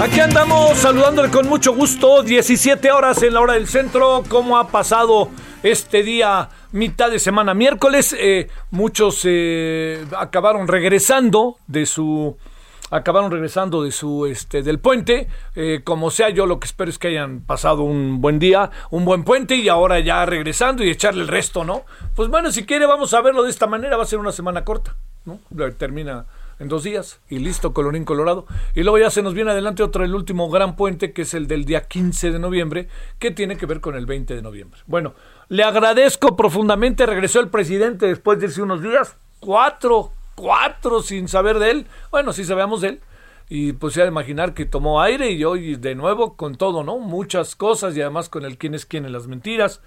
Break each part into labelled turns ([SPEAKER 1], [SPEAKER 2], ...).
[SPEAKER 1] Aquí andamos saludándole con mucho gusto. 17 horas en la hora del centro. ¿Cómo ha pasado este día, mitad de semana, miércoles? Eh, muchos eh, acabaron regresando de su. Acabaron regresando de su este del puente. Eh, como sea, yo lo que espero es que hayan pasado un buen día, un buen puente y ahora ya regresando y echarle el resto, ¿no? Pues bueno, si quiere, vamos a verlo de esta manera. Va a ser una semana corta, ¿no? Termina en dos días y listo, colorín colorado. Y luego ya se nos viene adelante otro, el último gran puente, que es el del día 15 de noviembre, que tiene que ver con el 20 de noviembre. Bueno, le agradezco profundamente, regresó el presidente después de hace unos días, cuatro, cuatro sin saber de él. Bueno, sí sabemos de él. Y pues ya imaginar que tomó aire y hoy de nuevo con todo, ¿no? Muchas cosas y además con el quién es quién en las mentiras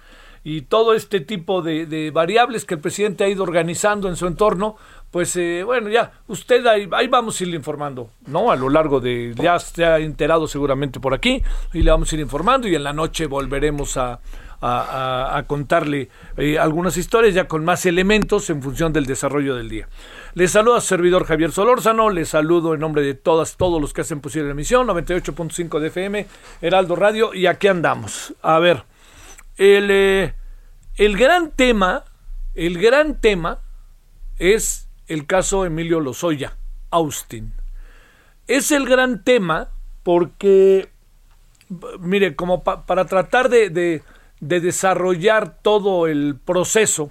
[SPEAKER 1] y todo este tipo de, variables que el presidente ha ido organizando en su entorno, pues eh, bueno, ya, usted ahí, ahí, vamos a irle informando, ¿no? A lo largo de, ya se ha enterado seguramente por aquí, y le vamos a ir informando y en la noche volveremos a, a, a contarle eh, algunas historias ya con más elementos en función del desarrollo del día. Les saluda su servidor Javier Solórzano, les saludo en nombre de todas, todos los que hacen posible la emisión, 98.5 de FM, Heraldo Radio, y aquí andamos. A ver, el, eh, el gran tema, el gran tema es el caso Emilio Lozoya, Austin. Es el gran tema porque, mire, como pa para tratar de, de, de, desarrollar todo el proceso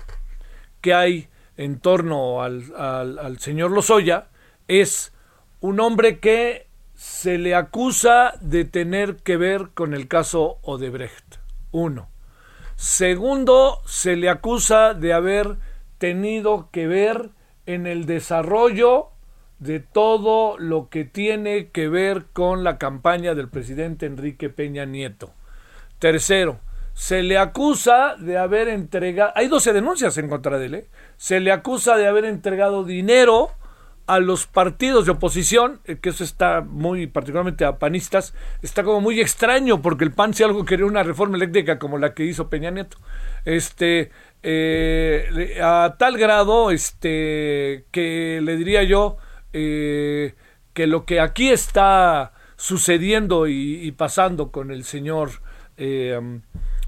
[SPEAKER 1] que hay en torno al, al, al señor Lozoya, es un hombre que se le acusa de tener que ver con el caso Odebrecht. Uno. Segundo, se le acusa de haber tenido que ver en el desarrollo de todo lo que tiene que ver con la campaña del presidente Enrique Peña Nieto. Tercero, se le acusa de haber entregado, hay 12 denuncias en contra de él, ¿eh? se le acusa de haber entregado dinero a los partidos de oposición, eh, que eso está muy, particularmente a panistas, está como muy extraño porque el PAN si algo quería una reforma eléctrica como la que hizo Peña Nieto. Este, eh, a tal grado este, que le diría yo eh, que lo que aquí está sucediendo y, pasando con el señor eh,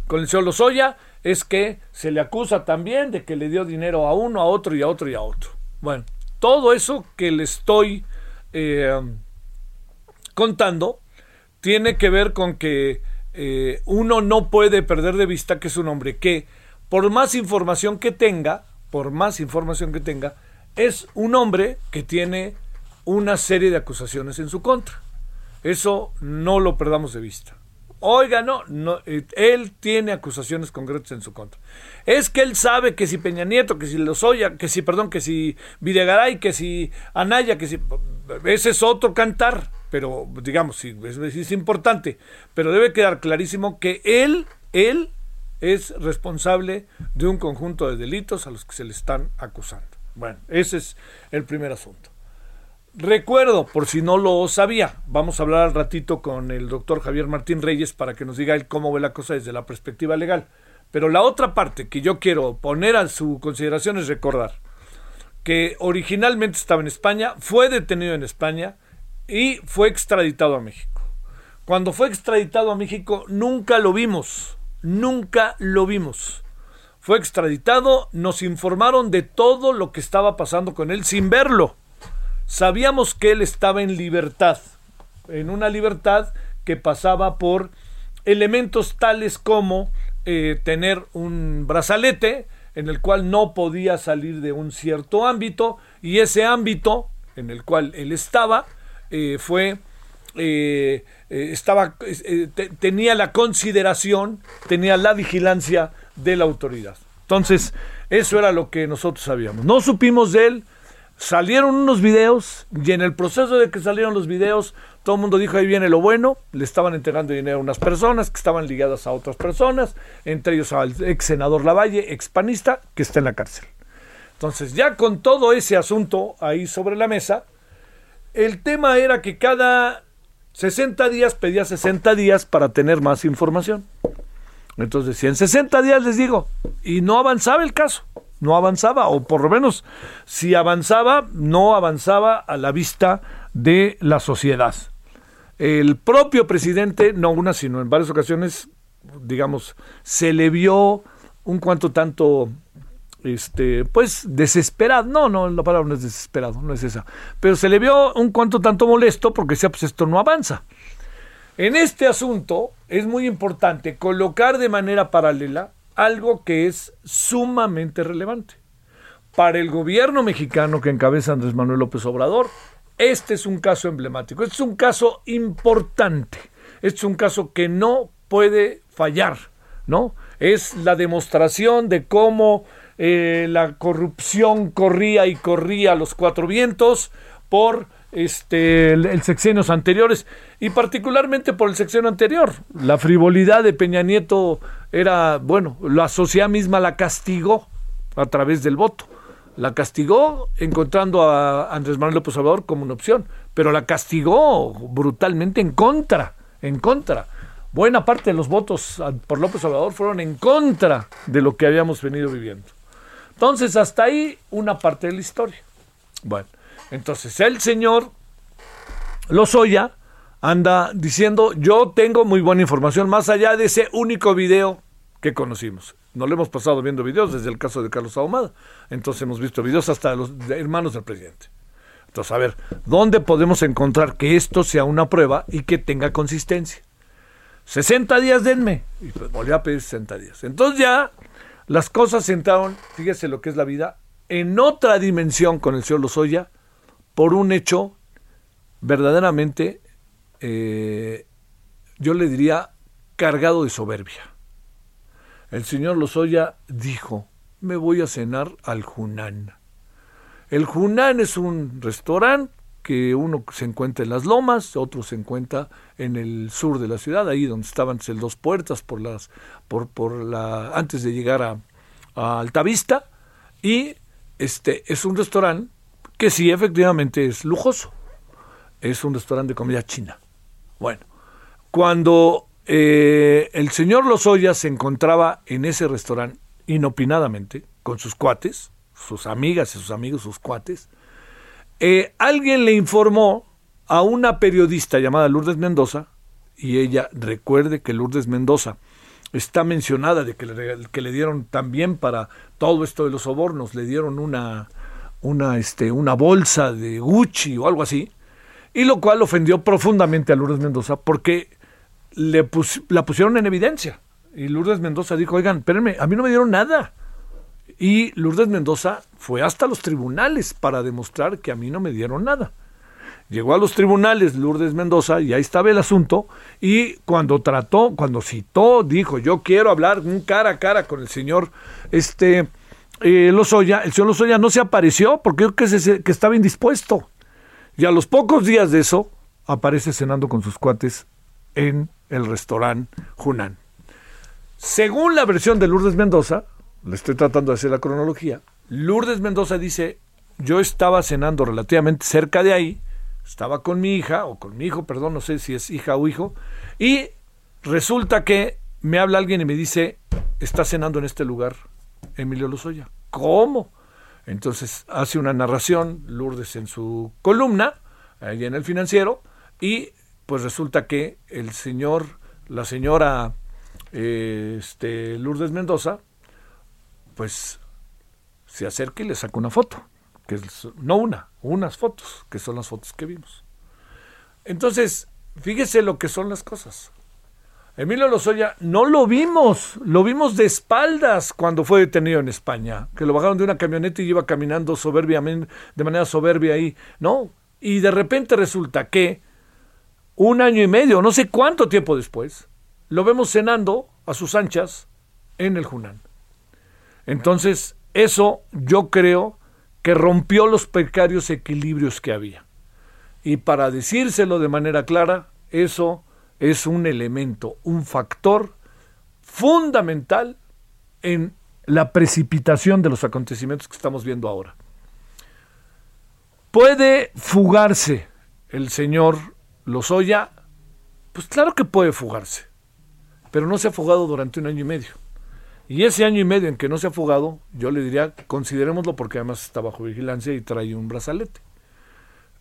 [SPEAKER 1] con el señor Lozoya es que se le acusa también de que le dio dinero a uno, a otro y a otro y a otro. Bueno, todo eso que le estoy eh, contando tiene que ver con que eh, uno no puede perder de vista que es un hombre que por más información que tenga, por más información que tenga, es un hombre que tiene una serie de acusaciones en su contra. Eso no lo perdamos de vista. Oiga, no, no, eh, él tiene acusaciones concretas en su contra. Es que él sabe que si Peña Nieto, que si Lozoya, que si, perdón, que si Videgaray, que si Anaya, que si... Ese es otro cantar, pero digamos, sí, es, es importante. Pero debe quedar clarísimo que él, él es responsable de un conjunto de delitos a los que se le están acusando. Bueno, ese es el primer asunto. Recuerdo, por si no lo sabía, vamos a hablar al ratito con el doctor Javier Martín Reyes para que nos diga él cómo ve la cosa desde la perspectiva legal. Pero la otra parte que yo quiero poner a su consideración es recordar que originalmente estaba en España, fue detenido en España y fue extraditado a México. Cuando fue extraditado a México nunca lo vimos, nunca lo vimos. Fue extraditado, nos informaron de todo lo que estaba pasando con él sin verlo sabíamos que él estaba en libertad, en una libertad que pasaba por elementos tales como eh, tener un brazalete en el cual no podía salir de un cierto ámbito y ese ámbito en el cual él estaba eh, fue eh, estaba tenía la consideración tenía la vigilancia de la autoridad. Entonces eso era lo que nosotros sabíamos. No supimos de él salieron unos videos y en el proceso de que salieron los videos todo el mundo dijo, ahí viene lo bueno, le estaban entregando dinero a unas personas que estaban ligadas a otras personas, entre ellos al ex senador Lavalle, ex panista, que está en la cárcel. Entonces, ya con todo ese asunto ahí sobre la mesa, el tema era que cada 60 días pedía 60 días para tener más información. Entonces, si en 60 días les digo, y no avanzaba el caso, no avanzaba, o por lo menos si avanzaba, no avanzaba a la vista de la sociedad. El propio presidente, no una, sino en varias ocasiones, digamos, se le vio un cuanto tanto, este, pues desesperado. No, no, la palabra no es desesperado, no es esa. Pero se le vio un cuanto tanto molesto porque decía, pues esto no avanza. En este asunto es muy importante colocar de manera paralela algo que es sumamente relevante. Para el gobierno mexicano que encabeza Andrés Manuel López Obrador, este es un caso emblemático, este es un caso importante, este es un caso que no puede fallar, ¿no? Es la demostración de cómo eh, la corrupción corría y corría a los cuatro vientos por este el, sexenios anteriores y particularmente por el sexenio anterior. La frivolidad de Peña Nieto era, bueno, la sociedad misma la castigó a través del voto. La castigó encontrando a Andrés Manuel López Obrador como una opción, pero la castigó brutalmente en contra, en contra. Buena parte de los votos por López Obrador fueron en contra de lo que habíamos venido viviendo. Entonces, hasta ahí una parte de la historia. Bueno, entonces el señor Lozoya anda diciendo, yo tengo muy buena información más allá de ese único video que conocimos. No le hemos pasado viendo videos desde el caso de Carlos Ahumada. Entonces hemos visto videos hasta de los hermanos del presidente. Entonces, a ver, ¿dónde podemos encontrar que esto sea una prueba y que tenga consistencia? 60 días denme. Y pues volví a pedir 60 días. Entonces ya las cosas entraron, fíjese lo que es la vida, en otra dimensión con el señor Lozoya por un hecho verdaderamente, eh, yo le diría, cargado de soberbia el señor Lozoya dijo, me voy a cenar al Junán. El Junán es un restaurante que uno se encuentra en las lomas, otro se encuentra en el sur de la ciudad, ahí donde estaban el dos puertas por las, por, por la, antes de llegar a, a Altavista, y este es un restaurante que sí efectivamente es lujoso. Es un restaurante de comida china. Bueno, cuando eh, el señor Lozoya se encontraba en ese restaurante inopinadamente con sus cuates, sus amigas y sus amigos, sus cuates. Eh, alguien le informó a una periodista llamada Lourdes Mendoza, y ella recuerde que Lourdes Mendoza está mencionada de que le, que le dieron también para todo esto de los sobornos, le dieron una, una, este, una bolsa de Gucci o algo así, y lo cual ofendió profundamente a Lourdes Mendoza porque le la pusieron en evidencia. Y Lourdes Mendoza dijo, oigan, espérenme, a mí no me dieron nada. Y Lourdes Mendoza fue hasta los tribunales para demostrar que a mí no me dieron nada. Llegó a los tribunales Lourdes Mendoza y ahí estaba el asunto. Y cuando trató, cuando citó, dijo, yo quiero hablar un cara a cara con el señor este, eh, Lozoya. El señor Lozoya no se apareció porque creo que, estaba indispuesto. Y a los pocos días de eso, aparece cenando con sus cuates en el restaurante Hunan. Según la versión de Lourdes Mendoza, le estoy tratando de hacer la cronología, Lourdes Mendoza dice, yo estaba cenando relativamente cerca de ahí, estaba con mi hija, o con mi hijo, perdón, no sé si es hija o hijo, y resulta que me habla alguien y me dice, está cenando en este lugar Emilio Lozoya. ¿Cómo? Entonces hace una narración Lourdes en su columna, ahí en el financiero, y pues resulta que el señor, la señora este, Lourdes Mendoza, pues se acerca y le saca una foto. que es, no una, unas fotos, que son las fotos que vimos. Entonces, fíjese lo que son las cosas. Emilio Lozoya no lo vimos, lo vimos de espaldas cuando fue detenido en España, que lo bajaron de una camioneta y iba caminando soberbiamente, de manera soberbia ahí, ¿no? Y de repente resulta que un año y medio, no sé cuánto tiempo después, lo vemos cenando a sus anchas en el Junán. Entonces, eso yo creo que rompió los precarios equilibrios que había. Y para decírselo de manera clara, eso es un elemento, un factor fundamental en la precipitación de los acontecimientos que estamos viendo ahora. ¿Puede fugarse el señor Lozoya? Pues claro que puede fugarse, pero no se ha fugado durante un año y medio. Y ese año y medio en que no se ha fugado, yo le diría, considerémoslo porque además está bajo vigilancia y trae un brazalete.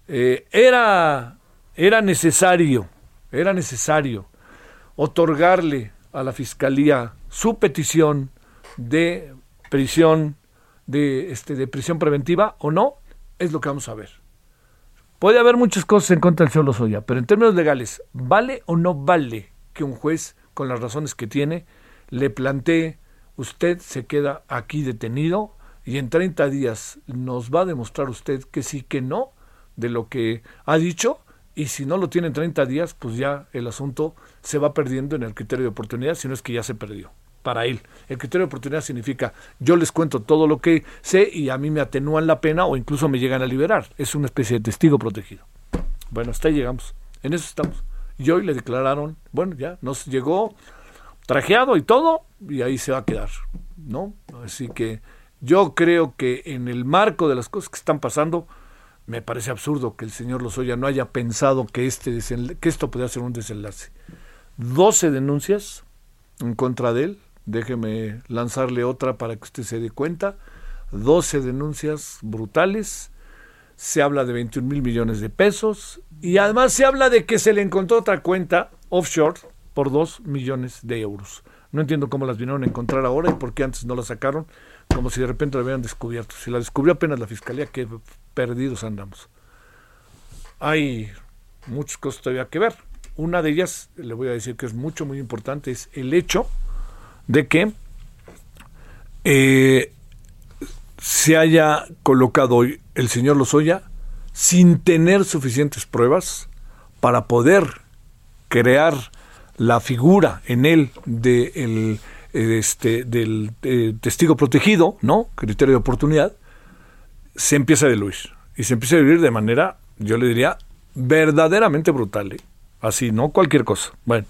[SPEAKER 1] Eh, era, era necesario era necesario otorgarle a la fiscalía su petición de prisión de este de prisión preventiva o no es lo que vamos a ver. Puede haber muchas cosas en contra del señor Lozoya pero en términos legales vale o no vale que un juez con las razones que tiene le plantee usted se queda aquí detenido y en 30 días nos va a demostrar usted que sí que no de lo que ha dicho y si no lo tiene en 30 días, pues ya el asunto se va perdiendo en el criterio de oportunidad, si no es que ya se perdió para él. El criterio de oportunidad significa yo les cuento todo lo que sé y a mí me atenúan la pena o incluso me llegan a liberar. Es una especie de testigo protegido. Bueno, hasta ahí llegamos. En eso estamos. Y hoy le declararon, bueno, ya nos llegó trajeado y todo y ahí se va a quedar, ¿no? Así que yo creo que en el marco de las cosas que están pasando, me parece absurdo que el señor Lozoya no haya pensado que, este que esto podía ser un desenlace. 12 denuncias en contra de él, déjeme lanzarle otra para que usted se dé cuenta, 12 denuncias brutales, se habla de 21 mil millones de pesos y además se habla de que se le encontró otra cuenta offshore por 2 millones de euros. No entiendo cómo las vinieron a encontrar ahora y por qué antes no las sacaron, como si de repente la hubieran descubierto. Si la descubrió apenas la fiscalía, que perdidos andamos. Hay muchas cosas todavía que ver. Una de ellas, le voy a decir que es mucho, muy importante, es el hecho de que eh, se haya colocado hoy el señor Lozoya sin tener suficientes pruebas para poder crear la figura en él de este, del eh, testigo protegido, ¿no? Criterio de oportunidad, se empieza a diluir. Y se empieza a diluir de manera, yo le diría, verdaderamente brutal. ¿eh? Así, no cualquier cosa. Bueno,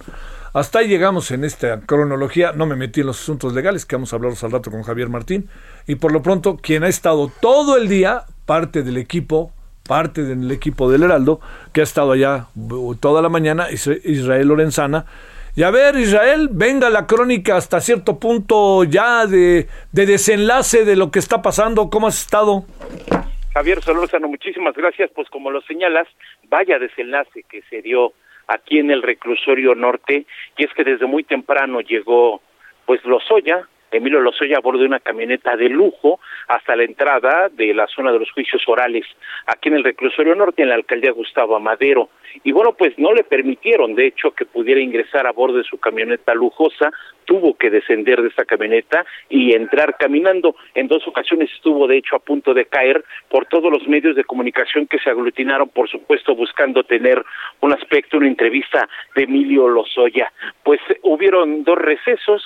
[SPEAKER 1] hasta ahí llegamos en esta cronología. No me metí en los asuntos legales, que vamos a hablar al rato con Javier Martín. Y por lo pronto, quien ha estado todo el día, parte del equipo, parte del equipo del Heraldo, que ha estado allá toda la mañana, Israel Lorenzana, y a ver, Israel, venga la crónica hasta cierto punto ya de, desenlace de lo que está pasando. ¿Cómo has estado?
[SPEAKER 2] Javier Solórzano, muchísimas gracias. Pues como lo señalas, vaya desenlace que se dio aquí en el reclusorio norte, y es que desde muy temprano llegó pues Lozoya, Emilio Lozoya a bordo de una camioneta de lujo hasta la entrada de la zona de los juicios orales aquí en el reclusorio norte en la alcaldía Gustavo Amadero. Y bueno pues no le permitieron de hecho que pudiera ingresar a bordo de su camioneta lujosa. Tuvo que descender de esta camioneta y entrar caminando. En dos ocasiones estuvo de hecho a punto de caer por todos los medios de comunicación que se aglutinaron por supuesto buscando tener un aspecto una entrevista de Emilio Lozoya. Pues hubieron dos recesos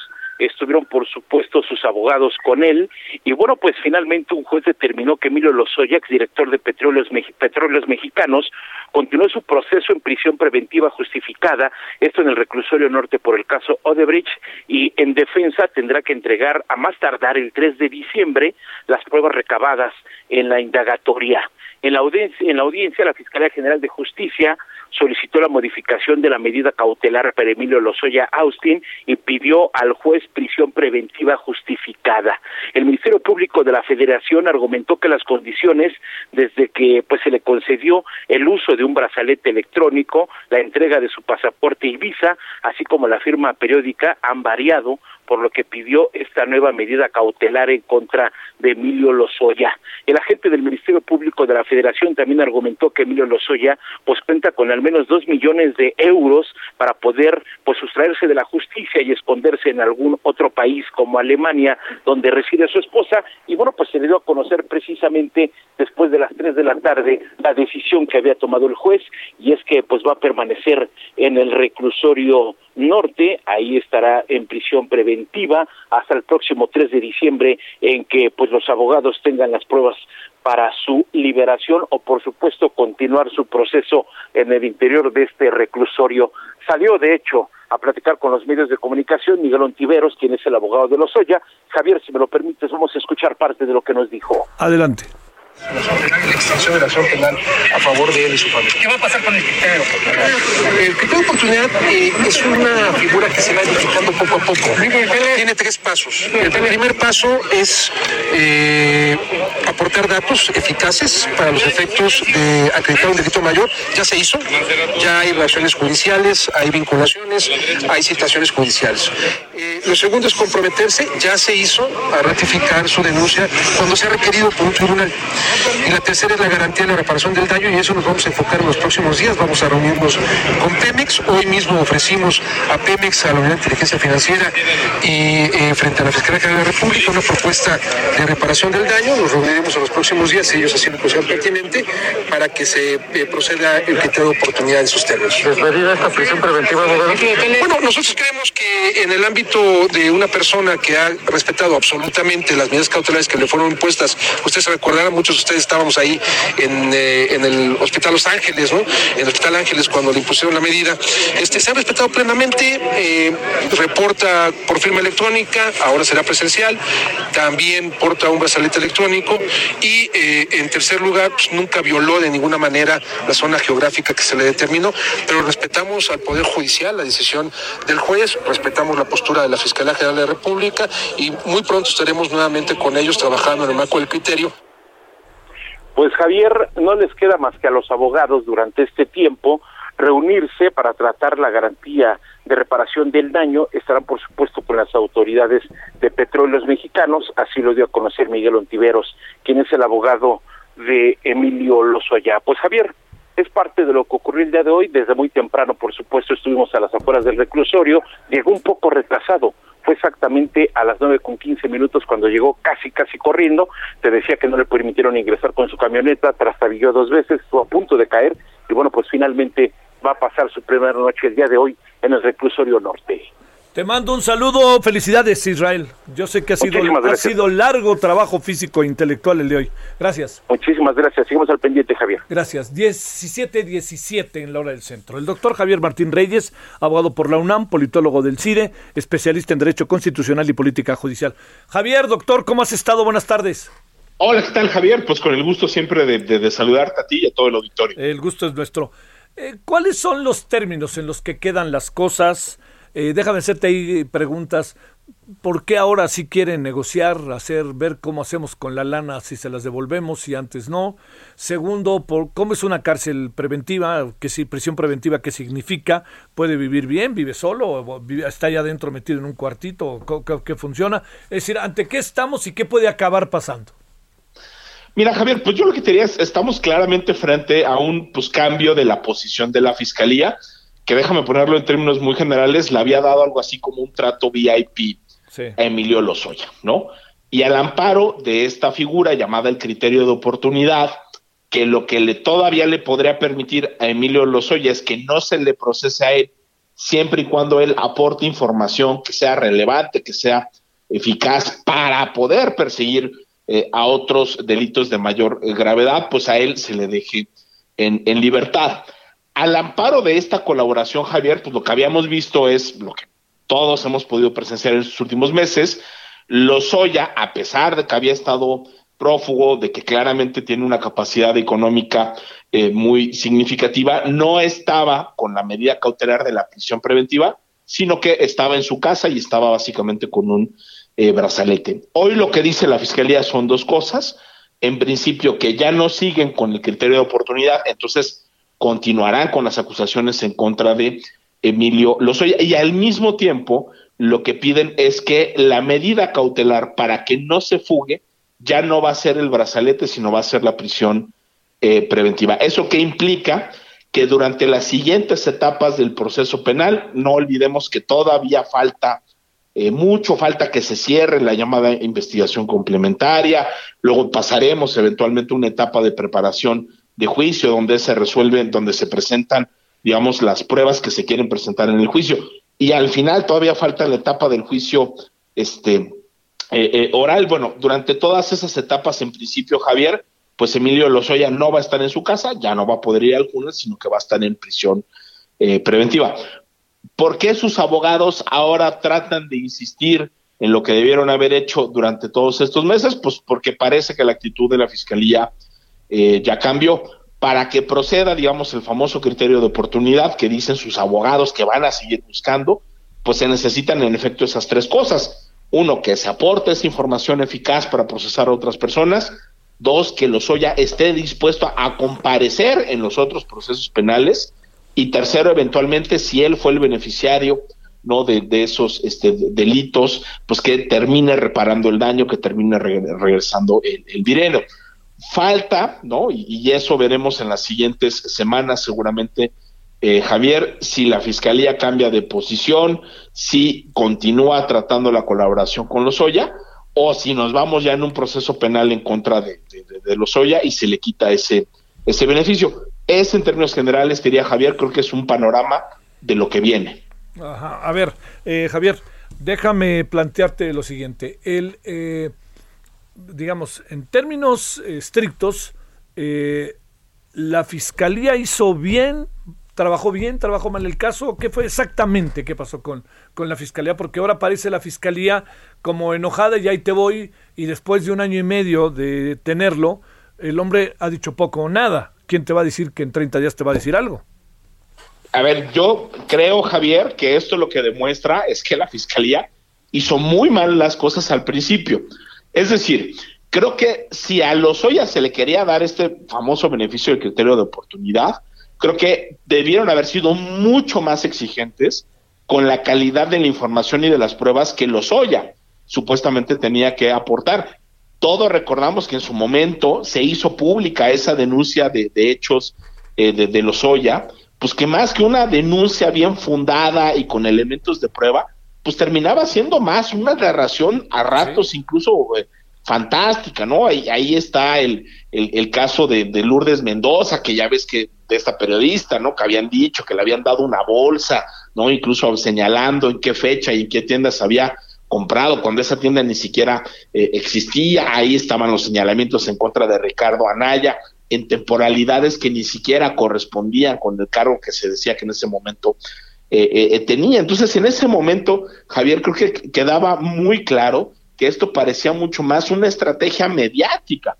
[SPEAKER 2] estuvieron por supuesto sus abogados con él y bueno pues finalmente un juez determinó que Emilio Lozoya, director de Petróleos, Petróleos Mexicanos, continuó su proceso en prisión preventiva justificada, esto en el reclusorio norte por el caso Odebrecht y en defensa tendrá que entregar a más tardar el 3 de diciembre las pruebas recabadas en la indagatoria. En la audiencia, en la, audiencia la Fiscalía General de Justicia solicitó la modificación de la medida cautelar para Emilio Lozoya Austin y pidió al juez prisión preventiva justificada. El Ministerio Público de la Federación argumentó que las condiciones desde que pues se le concedió el uso de un brazalete electrónico, la entrega de su pasaporte y visa, así como la firma periódica han variado por lo que pidió esta nueva medida cautelar en contra de Emilio Lozoya. El agente del Ministerio Público de la Federación también argumentó que Emilio Lozoya pues cuenta con al menos dos millones de euros para poder pues sustraerse de la justicia y esconderse en algún otro país como Alemania donde reside su esposa y bueno pues se le dio a conocer precisamente después de las tres de la tarde la decisión que había tomado el juez y es que pues va a permanecer en el reclusorio norte, ahí estará en prisión preventiva hasta el próximo 3 de diciembre en que pues los abogados tengan las pruebas para su liberación o por supuesto continuar su proceso en el interior de este reclusorio. Salió de hecho a platicar con los medios de comunicación Miguel Ontiveros, quien es el abogado de Lozoya. Javier, si me lo permites, vamos a escuchar parte de lo que nos dijo.
[SPEAKER 1] Adelante
[SPEAKER 3] la extensión de la acción penal a favor de él y su familia.
[SPEAKER 4] ¿Qué va a pasar con el criterio de oportunidad?
[SPEAKER 3] El criterio de oportunidad eh, es una figura que se va edificando poco a poco. Tiene tres pasos. El primer paso es eh, aportar datos eficaces para los efectos de acreditar un delito mayor. Ya se hizo, ya hay relaciones judiciales, hay vinculaciones, hay citaciones judiciales. Eh, lo segundo es comprometerse, ya se hizo a ratificar su denuncia cuando se ha requerido por un tribunal. Y la tercera es la garantía de la reparación del daño y eso nos vamos a enfocar en los próximos días. Vamos a reunirnos con Pemex. Hoy mismo ofrecimos a Pemex, a la Unidad de Inteligencia Financiera y eh, frente a la Fiscalía General de la República una propuesta de reparación del daño. Nos reuniremos en los próximos días, ellos haciendo posición pertinente, para que se eh, proceda el criterio de oportunidad en sus términos.
[SPEAKER 4] ¿Despedida esta prisión preventiva,
[SPEAKER 3] Bueno, nosotros creemos que en el ámbito de una persona que ha respetado absolutamente las medidas cautelares que le fueron impuestas, usted se recordará, muchos de ustedes estábamos ahí en, eh, en, el Hospital Los Ángeles, ¿no? En el Hospital Ángeles cuando le impusieron la medida. Este, se ha respetado plenamente, eh, reporta por firma electrónica, ahora será presencial, también porta un brazalete electrónico y eh, en tercer lugar, pues, nunca violó de ninguna manera la zona geográfica que se le determinó, pero respetamos al Poder Judicial, la decisión del juez, respetamos la postura de la Fiscalía General de la República y muy pronto estaremos nuevamente con ellos trabajando en el marco del criterio
[SPEAKER 2] pues Javier, no les queda más que a los abogados durante este tiempo reunirse para tratar la garantía de reparación del daño. Estarán, por supuesto, con las autoridades de petróleos mexicanos. Así lo dio a conocer Miguel Ontiveros, quien es el abogado de Emilio Lozoya. Pues Javier, es parte de lo que ocurrió el día de hoy. Desde muy temprano, por supuesto, estuvimos a las afueras del reclusorio. Llegó un poco retrasado fue exactamente a las nueve con quince minutos cuando llegó casi, casi corriendo. Te decía que no le permitieron ingresar con su camioneta, trastabilló dos veces, estuvo a punto de caer y bueno, pues finalmente va a pasar su primera noche el día de hoy en el reclusorio norte.
[SPEAKER 1] Te mando un saludo, felicidades Israel. Yo sé que ha sido, ha sido largo trabajo físico e intelectual el de hoy. Gracias.
[SPEAKER 2] Muchísimas gracias, seguimos al pendiente Javier.
[SPEAKER 1] Gracias. 17-17 en la hora del centro. El doctor Javier Martín Reyes, abogado por la UNAM, politólogo del CIDE, especialista en Derecho Constitucional y Política Judicial. Javier, doctor, ¿cómo has estado? Buenas tardes.
[SPEAKER 5] Hola, ¿qué tal Javier? Pues con el gusto siempre de, saludarte a ti y a todo el auditorio.
[SPEAKER 1] El gusto es nuestro. Eh, ¿Cuáles son los términos en los que quedan las cosas? Eh, déjame hacerte ahí preguntas. ¿Por qué ahora sí quieren negociar, hacer, ver cómo hacemos con la lana, si se las devolvemos, si antes no? Segundo, por cómo es una cárcel preventiva, que si prisión preventiva, ¿qué significa? ¿Puede vivir bien? ¿Vive solo? ¿Está allá adentro metido en un cuartito? ¿Qué, funciona? Es decir, ¿ante qué estamos y qué puede acabar pasando?
[SPEAKER 5] Mira, Javier, pues yo lo que te diría es, estamos claramente frente a un pues, cambio de la posición de la fiscalía que déjame ponerlo en términos muy generales, le había dado algo así como un trato VIP a Emilio Lozoya, ¿no? Y al amparo de esta figura llamada el criterio de oportunidad, que lo que le todavía le podría permitir a Emilio Lozoya es que no se le procese a él siempre y cuando él aporte información que sea relevante, que sea eficaz para poder perseguir eh, a otros delitos de mayor eh, gravedad, pues a él se le deje en, en libertad al amparo de esta colaboración, Javier, pues lo que habíamos visto es lo que todos hemos podido presenciar en estos últimos meses. Lozoya, a pesar de que había estado prófugo, de que claramente tiene una capacidad económica eh, muy significativa, no estaba con la medida cautelar de la prisión preventiva, sino que estaba en su casa y estaba básicamente con un eh, brazalete. Hoy lo que dice la Fiscalía son dos cosas. En principio, que ya no siguen con el criterio de oportunidad, entonces continuarán con las acusaciones en contra de Emilio Lozoya. Y al mismo tiempo, lo que piden es que la medida cautelar para que no se fugue ya no va a ser el brazalete, sino va a ser la prisión eh, preventiva. ¿Eso qué implica? Que durante las siguientes etapas del proceso penal, no olvidemos que todavía falta eh, mucho, falta que se cierre la llamada investigación complementaria, luego pasaremos eventualmente una etapa de preparación de juicio donde se resuelven, donde se presentan, digamos, las pruebas que se quieren presentar en el juicio. Y al final todavía falta la etapa del juicio este, eh, oral. Bueno, durante todas esas etapas, en principio, Javier, pues Emilio Lozoya no va a estar en su casa, ya no va a poder ir a alguna, sino que va a estar en prisión eh, preventiva. ¿Por qué sus abogados ahora tratan de insistir en lo que debieron haber hecho durante todos estos meses? Pues porque parece que la actitud de la Fiscalía eh, ya cambió. Para que proceda, digamos, el famoso criterio de oportunidad que dicen sus abogados que van a seguir buscando, pues se necesitan en efecto esas tres cosas. Uno, que se aporte esa información eficaz para procesar a otras personas. Dos, que Lozoya esté dispuesto a comparecer en los otros procesos penales. Y tercero, eventualmente, si él fue el beneficiario no de, esos este, delitos, pues que termine reparando el daño, que termine regresando el, dinero. Falta, ¿no? Y, eso veremos en las siguientes semanas, seguramente, eh, Javier, si la fiscalía cambia de posición, si continúa tratando la colaboración con Lozoya, o si nos vamos ya en un proceso penal en contra de, de, Lozoya y se le quita ese, ese beneficio. Es en términos generales, diría Javier, creo que es un panorama de lo que viene.
[SPEAKER 1] A ver, eh, Javier, déjame plantearte lo siguiente. El, eh, digamos, en términos estrictos, eh, la fiscalía hizo bien, trabajó bien, trabajó mal el caso. ¿Qué fue exactamente qué pasó con, con la fiscalía? Porque ahora parece la fiscalía como enojada y ahí te voy. Y después de un año y medio de tenerlo, el hombre ha dicho poco o nada. ¿quién te va a decir que en 30 días te va a decir algo?
[SPEAKER 5] A ver, yo creo, Javier, que esto lo que demuestra es que la Fiscalía hizo muy mal las cosas al principio. Es decir, creo que si a Lozoya se le quería dar este famoso beneficio del criterio de oportunidad, creo que debieron haber sido mucho más exigentes con la calidad de la información y de las pruebas que Lozoya supuestamente tenía que aportar. Todos recordamos que en su momento se hizo pública esa denuncia de, hechos eh, de, de Lozoya, pues que más que una denuncia bien fundada y con elementos de prueba, pues terminaba siendo más una narración a ratos incluso eh, fantástica, ¿no? Ahí, ahí está el, el, caso de, de, Lourdes Mendoza, que ya ves que de esta periodista, ¿no? Que habían dicho que le habían dado una bolsa, ¿no? Incluso señalando en qué fecha y en qué tiendas había comprado, cuando esa tienda ni siquiera eh, existía, ahí estaban los señalamientos en contra de Ricardo Anaya, en temporalidades que ni siquiera correspondían con el cargo que se decía que en ese momento eh, eh, tenía. Entonces, en ese momento, Javier, creo que quedaba muy claro que esto parecía mucho más una estrategia mediática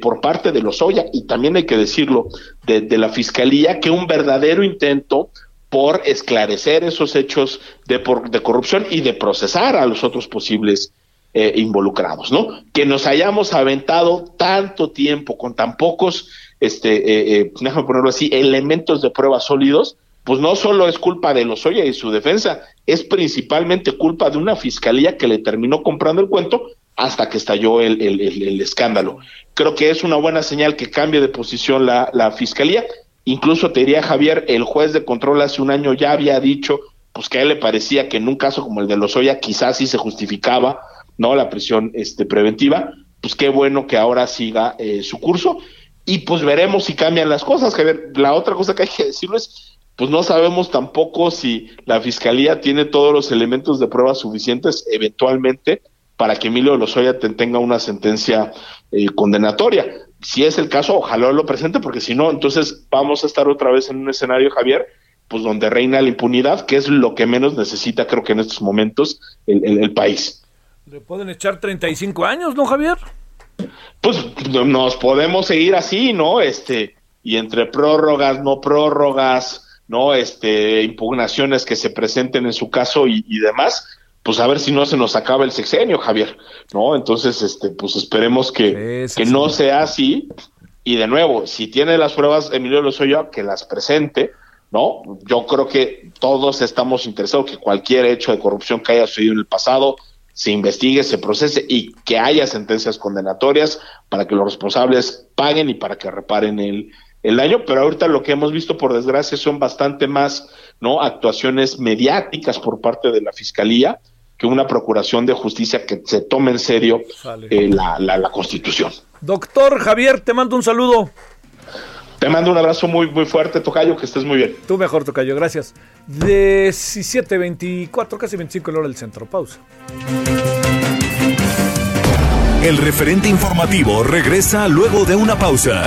[SPEAKER 5] por parte de los Oya y también hay que decirlo de, la Fiscalía que un verdadero intento por esclarecer esos hechos de, de corrupción y de procesar a los otros posibles eh, involucrados, ¿no? Que nos hayamos aventado tanto tiempo con tan pocos, este, eh, eh, déjame ponerlo así, elementos de prueba sólidos, pues no solo es culpa de los Oya y su defensa, es principalmente culpa de una fiscalía que le terminó comprando el cuento hasta que estalló el, escándalo. Creo que es una buena señal que cambie de posición la, la fiscalía Incluso te diría Javier, el juez de control hace un año ya había dicho pues que a él le parecía que en un caso como el de Lozoya quizás sí se justificaba no la prisión este preventiva, pues qué bueno que ahora siga eh, su curso y pues veremos si cambian las cosas, Javier. La otra cosa que hay que decirlo es pues no sabemos tampoco si la fiscalía tiene todos los elementos de prueba suficientes eventualmente para que Emilio Lozoya tenga una sentencia eh, condenatoria si es el caso, ojalá lo presente, porque si no, entonces vamos a estar otra vez en un escenario, Javier, pues donde reina la impunidad, que es lo que menos necesita, creo que en estos momentos, el, país.
[SPEAKER 1] Le pueden echar 35 años, ¿no, Javier?
[SPEAKER 5] Pues nos podemos seguir así, ¿no? Este, y entre prórrogas, no prórrogas, ¿no? Este, impugnaciones que se presenten en su caso y, y demás, pues a ver si no se nos acaba el sexenio, Javier, ¿no? Entonces, este, pues esperemos que, que no sea así. Y de nuevo, si tiene las pruebas Emilio Lozoya, que las presente, ¿no? Yo creo que todos estamos interesados que cualquier hecho de corrupción que haya sucedido en el pasado se investigue, se procese y que haya sentencias condenatorias para que los responsables paguen y para que reparen el, el daño, pero ahorita lo que hemos visto por desgracia son bastante más no actuaciones mediáticas por parte de la fiscalía que una procuración de justicia que se tome en serio eh, la, la, la constitución.
[SPEAKER 1] Doctor Javier, te mando un saludo.
[SPEAKER 5] Te mando un abrazo muy, muy fuerte, Tocayo, que estés muy bien.
[SPEAKER 1] Tú mejor, Tocayo, gracias. 17, 24, casi 25 el hora del centro. Pausa.
[SPEAKER 6] El referente informativo regresa luego de una pausa.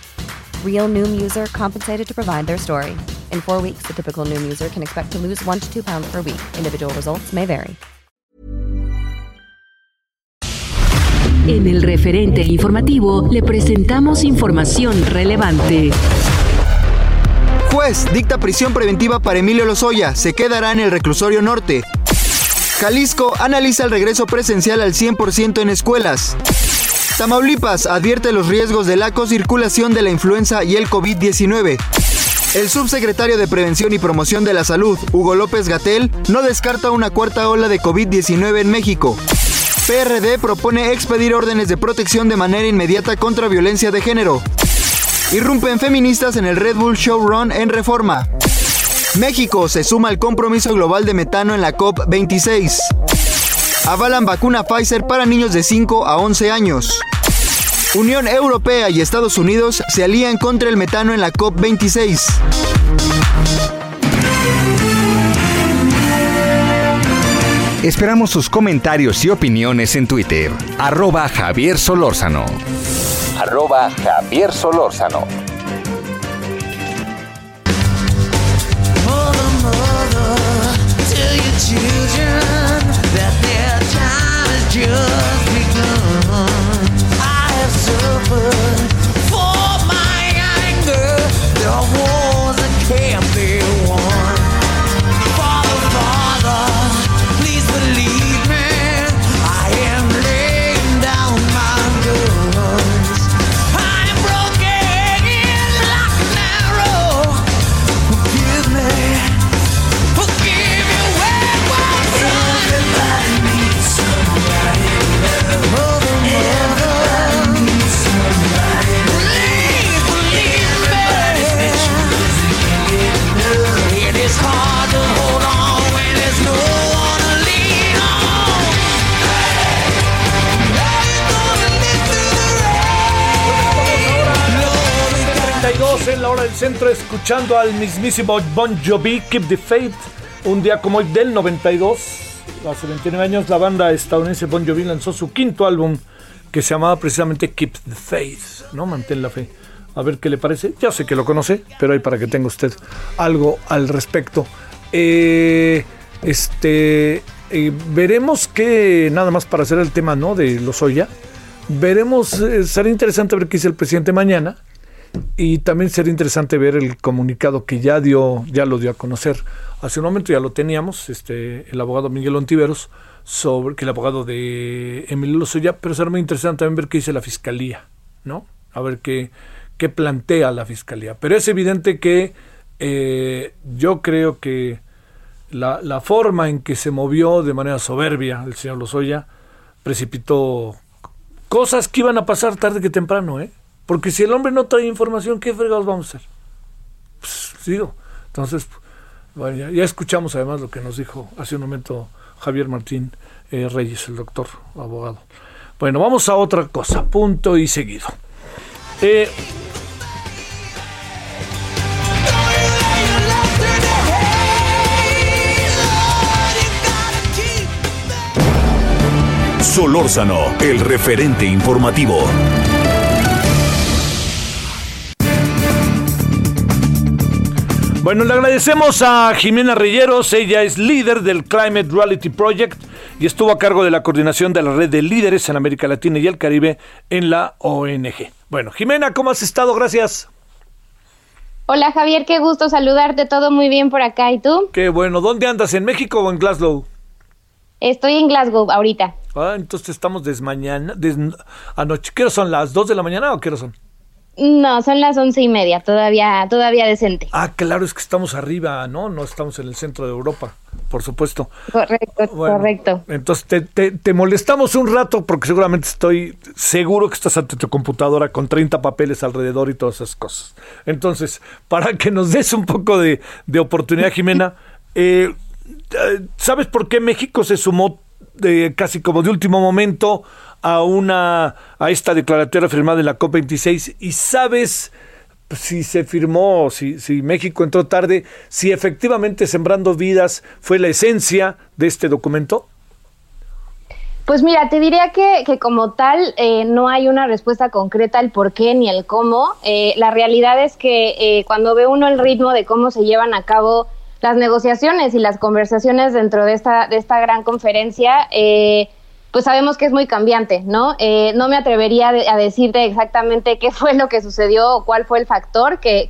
[SPEAKER 7] Real Noom user compensated to provide their story. In four weeks, the typical Noom user can expect to lose one to two pounds per week. Individual results may vary.
[SPEAKER 8] En el referente informativo le presentamos información relevante.
[SPEAKER 9] Juez dicta prisión preventiva para Emilio Lozoya. Se quedará en el reclusorio norte. Jalisco analiza el regreso presencial al 100% en escuelas. Tamaulipas advierte los riesgos de la co-circulación de la influenza y el COVID-19. El subsecretario de Prevención y Promoción de la Salud, Hugo López Gatel, no descarta una cuarta ola de COVID-19 en México. PRD propone expedir órdenes de protección de manera inmediata contra violencia de género. Irrumpen feministas en el Red Bull Showrun en reforma. México se suma al compromiso global de metano en la COP26. Avalan vacuna Pfizer para niños de 5 a 11 años. Unión Europea y Estados Unidos se alían contra el metano en la COP26.
[SPEAKER 10] Esperamos sus comentarios y opiniones en Twitter. Arroba Javier Solórzano. Arroba Javier Solórzano.
[SPEAKER 1] just begun. I have suffered for my anger. The war. Hora del centro escuchando al mismísimo Bon Jovi, Keep the Faith, un día como hoy del 92, hace 29 años la banda estadounidense Bon Jovi lanzó su quinto álbum que se llamaba precisamente Keep the Faith, ¿no? Mantén la fe. A ver qué le parece. Ya sé que lo conoce, pero hay para que tenga usted algo al respecto. Eh, este, eh, veremos que, nada más para hacer el tema, ¿no? De los Oya. Veremos, eh, será interesante ver qué dice el presidente mañana y también sería interesante ver el comunicado que ya dio, ya lo dio a conocer. Hace un momento ya lo teníamos, este, el abogado Miguel Ontiveros, sobre que el abogado de Emilio Lozoya, pero será muy interesante también ver qué dice la fiscalía, ¿no? A ver qué, qué plantea la fiscalía. Pero es evidente que eh, yo creo que la, la, forma en que se movió de manera soberbia el señor Lozoya precipitó cosas que iban a pasar tarde que temprano, ¿eh? Porque si el hombre no trae información, ¿qué fregados vamos a hacer? Pues, digo. Entonces, bueno, ya, escuchamos además lo que nos dijo hace un momento Javier Martín eh, Reyes, el doctor abogado. Bueno, vamos a otra cosa, punto y seguido. Eh,
[SPEAKER 6] Solórzano, el referente informativo.
[SPEAKER 1] Bueno, le agradecemos a Jimena Reyeros, ella es líder del Climate Reality Project y estuvo a cargo de la coordinación de la red de líderes en América Latina y el Caribe en la ONG. Bueno, Jimena, ¿cómo has estado? Gracias.
[SPEAKER 11] Hola Javier, qué gusto saludarte, todo muy bien por acá, ¿y tú?
[SPEAKER 1] Qué bueno, ¿dónde andas? ¿En México o en Glasgow?
[SPEAKER 11] Estoy en Glasgow ahorita.
[SPEAKER 1] Ah, entonces estamos desmañana, des, anoche. ¿Qué son? ¿Las 2 de la mañana o qué son?
[SPEAKER 11] No, son las once y media, todavía, todavía decente.
[SPEAKER 1] Ah, claro, es que estamos arriba, ¿no? No estamos en el centro de Europa, por supuesto.
[SPEAKER 11] Correcto, correcto.
[SPEAKER 1] Entonces te, te, te, molestamos un rato porque seguramente estoy seguro que estás ante tu computadora con 30 papeles alrededor y todas esas cosas. Entonces, para que nos des un poco de, de oportunidad, Jimena, eh, ¿sabes por qué México se sumó de, casi como de último momento a una a esta declaratoria firmada en la COP26 y sabes si se firmó, si, si México entró tarde, si efectivamente Sembrando Vidas fue la esencia de este documento?
[SPEAKER 11] Pues mira, te diría que, que como tal eh, no hay una respuesta concreta al por qué ni el cómo. Eh, la realidad es que eh, cuando ve uno el ritmo de cómo se llevan a cabo las negociaciones y las conversaciones dentro de esta, de esta gran conferencia, pues sabemos que es muy cambiante, ¿no? Eh, no me atrevería a decirte exactamente qué fue lo que sucedió o cuál fue el factor que,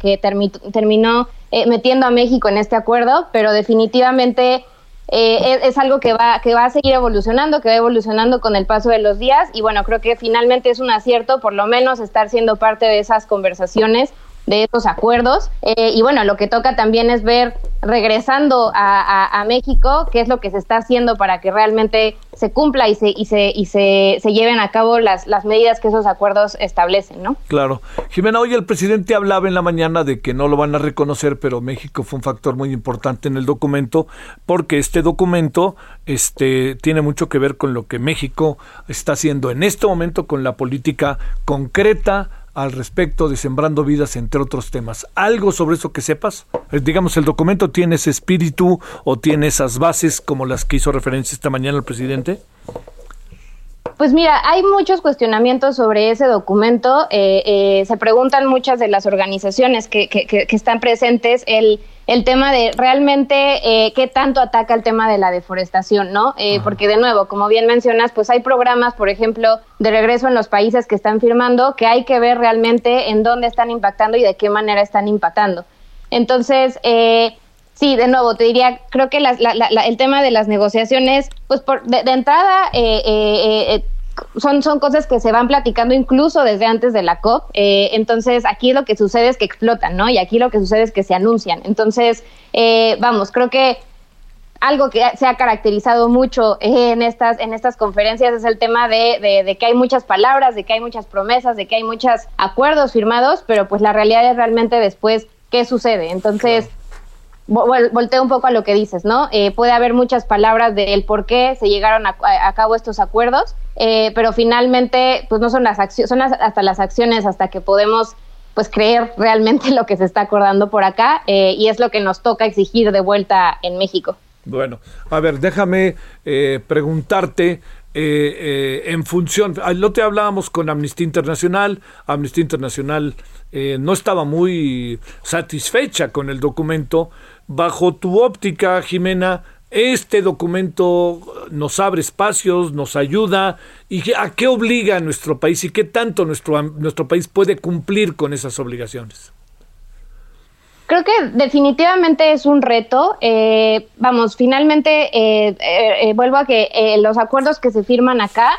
[SPEAKER 11] terminó eh, metiendo a México en este acuerdo, pero definitivamente eh, es, es, algo que va, que va a seguir evolucionando, que va evolucionando con el paso de los días y bueno, creo que finalmente es un acierto por lo menos estar siendo parte de esas conversaciones de estos acuerdos. Eh, y bueno, lo que toca también es ver, regresando a, a, México, qué es lo que se está haciendo para que realmente se cumpla y se, y se, y se, se lleven a cabo las, las medidas que esos acuerdos establecen, ¿no?
[SPEAKER 1] Claro. Jimena, hoy el presidente hablaba en la mañana de que no lo van a reconocer, pero México fue un factor muy importante en el documento, porque este documento este, tiene mucho que ver con lo que México está haciendo en este momento con la política concreta al respecto de Sembrando Vidas, entre otros temas. ¿Algo sobre eso que sepas? Digamos, ¿el documento tiene ese espíritu o tiene esas bases como las que hizo referencia esta mañana el presidente?
[SPEAKER 11] Pues mira, hay muchos cuestionamientos sobre ese documento. Eh, eh, se preguntan muchas de las organizaciones que, que están presentes el, el, tema de realmente eh, qué tanto ataca el tema de la deforestación, ¿no? porque de nuevo, como bien mencionas, pues hay programas, por ejemplo, de regreso en los países que están firmando, que hay que ver realmente en dónde están impactando y de qué manera están impactando. Entonces, eh, Sí, de nuevo, te diría, creo que la, la, la, el tema de las negociaciones, pues por, de, de entrada, eh, eh, eh, son, son cosas que se van platicando incluso desde antes de la COP. entonces, aquí lo que sucede es que explotan, ¿no? Y aquí lo que sucede es que se anuncian. Entonces, vamos, creo que algo que se ha caracterizado mucho en estas, en estas conferencias es el tema de, de, de, que hay muchas palabras, de que hay muchas promesas, de que hay muchos acuerdos firmados, pero pues la realidad es realmente después qué sucede. Entonces, claro volteo un poco a lo que dices, ¿no? Eh, puede haber muchas palabras del por qué se llegaron a, a cabo estos acuerdos, eh, pero finalmente, pues no son las acciones, son hasta las acciones hasta que podemos pues creer realmente lo que se está acordando por acá eh, y es lo que nos toca exigir de vuelta en México.
[SPEAKER 1] Bueno, a ver, déjame eh, preguntarte en función, lo te hablábamos con Amnistía Internacional, Amnistía Internacional no estaba muy satisfecha con el documento. Bajo tu óptica, Jimena, este documento nos abre espacios, nos ayuda y a qué obliga nuestro país y qué tanto nuestro, nuestro país puede cumplir con esas obligaciones.
[SPEAKER 11] Creo que definitivamente es un reto. Eh, vamos, finalmente eh, eh, vuelvo a que los acuerdos que se firman acá,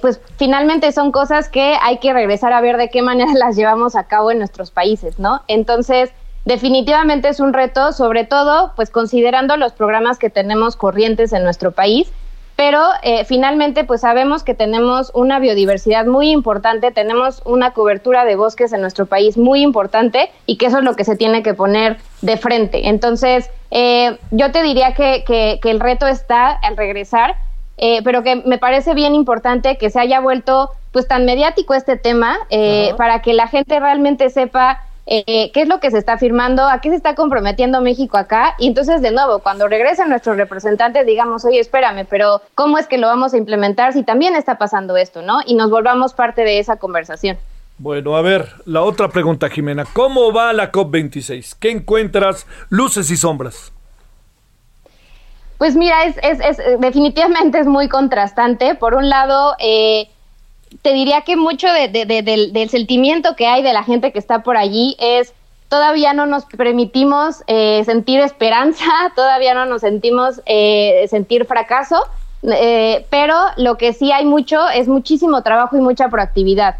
[SPEAKER 11] pues finalmente son cosas que hay que regresar a ver de qué manera las llevamos a cabo en nuestros países, ¿no? Entonces, definitivamente es un reto, sobre todo, pues considerando los programas que tenemos corrientes en nuestro país pero eh, finalmente pues sabemos que tenemos una biodiversidad muy importante, tenemos una cobertura de bosques en nuestro país muy importante y que eso es lo que se tiene que poner de frente. Entonces, eh, yo te diría que, que, que, el reto está al regresar, eh, pero que me parece bien importante que se haya vuelto pues tan mediático este tema uh-huh. para que la gente realmente sepa eh, qué es lo que se está firmando, a qué se está comprometiendo México acá. Y entonces, de nuevo, cuando regresen nuestros representantes, digamos, oye, espérame, pero ¿cómo es que lo vamos a implementar si también está pasando esto, no? Y nos volvamos parte de esa conversación.
[SPEAKER 1] Bueno, a ver, la otra pregunta, Jimena. ¿Cómo va la COP26? ¿Qué encuentras? Luces y sombras.
[SPEAKER 11] Pues mira, es, es, es definitivamente es muy contrastante. Por un lado, eh, te diría que mucho de, del, sentimiento que hay de la gente que está por allí es todavía no nos permitimos eh, sentir esperanza, todavía no nos sentimos eh, sentir fracaso, eh, pero lo que sí hay mucho es muchísimo trabajo y mucha proactividad.